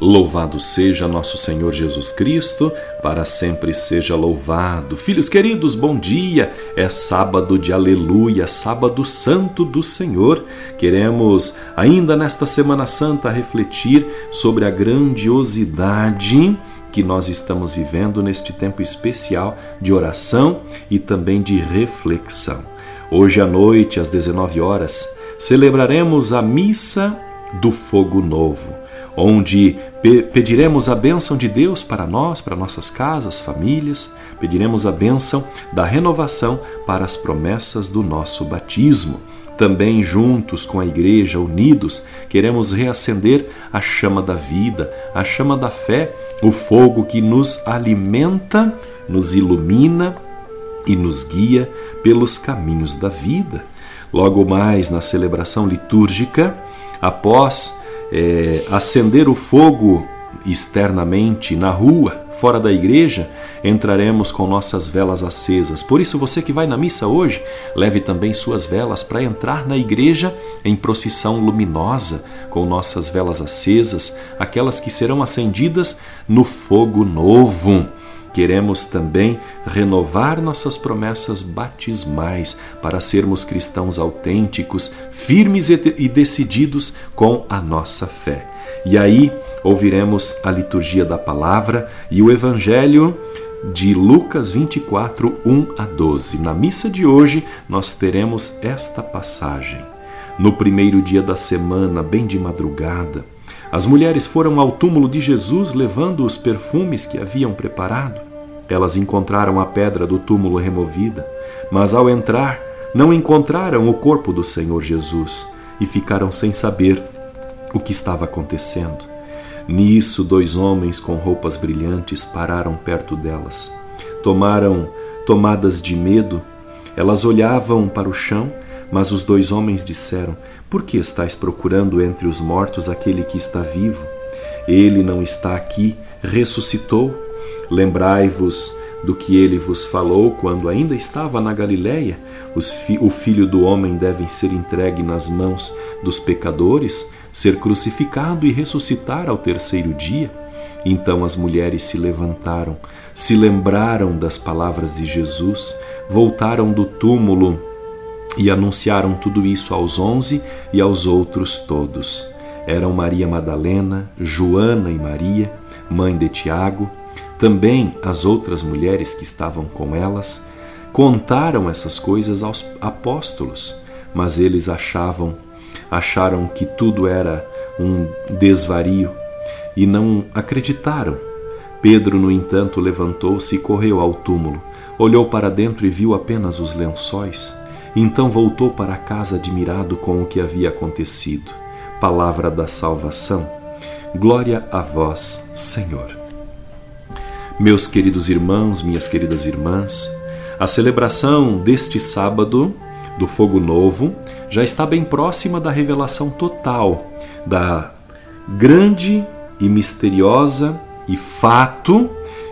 Louvado seja nosso Senhor Jesus Cristo, para sempre seja louvado. Filhos queridos, bom dia! É sábado de aleluia, sábado santo do Senhor. Queremos, ainda nesta Semana Santa, refletir sobre a grandiosidade que nós estamos vivendo neste tempo especial de oração e também de reflexão. Hoje à noite, às 19 horas, celebraremos a Missa do Fogo Novo onde pediremos a bênção de Deus para nós, para nossas casas, famílias, pediremos a bênção da renovação para as promessas do nosso batismo. Também juntos com a igreja, unidos, queremos reacender a chama da vida, a chama da fé, o fogo que nos alimenta, nos ilumina e nos guia pelos caminhos da vida. Logo mais na celebração litúrgica, após é, acender o fogo externamente na rua, fora da igreja, entraremos com nossas velas acesas. Por isso, você que vai na missa hoje, leve também suas velas para entrar na igreja em procissão luminosa, com nossas velas acesas, aquelas que serão acendidas no fogo novo Queremos também renovar nossas promessas batismais para sermos cristãos autênticos, firmes e decididos com a nossa fé. E aí ouviremos a liturgia da palavra e o evangelho de Lucas 24, 1 a 12. Na missa de hoje, nós teremos esta passagem. No primeiro dia da semana, bem de madrugada, as mulheres foram ao túmulo de Jesus levando os perfumes que haviam preparado. Elas encontraram a pedra do túmulo removida, mas ao entrar, não encontraram o corpo do Senhor Jesus e ficaram sem saber o que estava acontecendo. Nisso, dois homens com roupas brilhantes pararam perto delas. Tomaram tomadas de medo. Elas olhavam para o chão, mas os dois homens disseram: por que estáis procurando entre os mortos aquele que está vivo? Ele não está aqui, ressuscitou. Lembrai-vos do que ele vos falou quando ainda estava na Galiléia. O filho do homem deve ser entregue nas mãos dos pecadores, ser crucificado e ressuscitar ao terceiro dia. Então as mulheres se levantaram, se lembraram das palavras de Jesus, voltaram do túmulo e anunciaram tudo isso aos onze e aos outros todos. Eram Maria Madalena, Joana e Maria, mãe de Tiago, também as outras mulheres que estavam com elas, contaram essas coisas aos apóstolos, mas eles achavam, acharam que tudo era um desvario e não acreditaram. Pedro, no entanto, levantou-se e correu ao túmulo, olhou para dentro e viu apenas os lençóis então voltou para casa admirado com o que havia acontecido. Palavra da salvação. Glória a vós, Senhor. Meus queridos irmãos, minhas queridas irmãs, a celebração deste sábado do Fogo Novo já está bem próxima da revelação total da grande e misteriosa e fato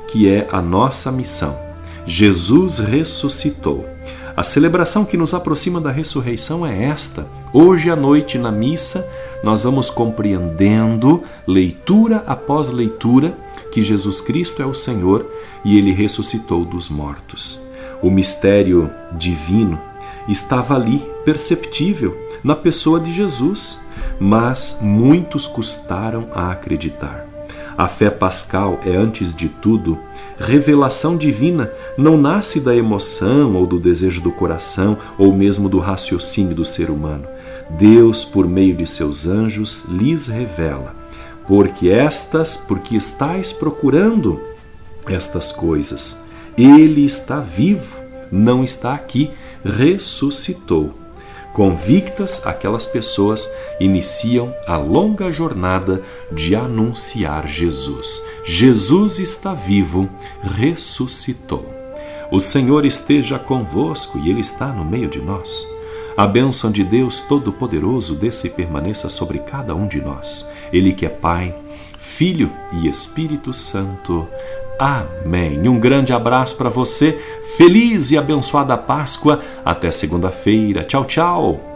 que é a nossa missão. Jesus ressuscitou. A celebração que nos aproxima da ressurreição é esta. Hoje à noite, na missa, nós vamos compreendendo, leitura após leitura, que Jesus Cristo é o Senhor e ele ressuscitou dos mortos. O mistério divino estava ali, perceptível, na pessoa de Jesus, mas muitos custaram a acreditar. A fé pascal é, antes de tudo, revelação divina, não nasce da emoção ou do desejo do coração ou mesmo do raciocínio do ser humano. Deus, por meio de seus anjos, lhes revela. Porque estas, porque estáis procurando estas coisas. Ele está vivo, não está aqui, ressuscitou. Convictas, aquelas pessoas iniciam a longa jornada de anunciar Jesus. Jesus está vivo, ressuscitou. O Senhor esteja convosco e Ele está no meio de nós. A bênção de Deus Todo-Poderoso desça e permaneça sobre cada um de nós. Ele que é Pai, Filho e Espírito Santo. Amém. Um grande abraço para você. Feliz e abençoada Páscoa. Até segunda-feira. Tchau, tchau.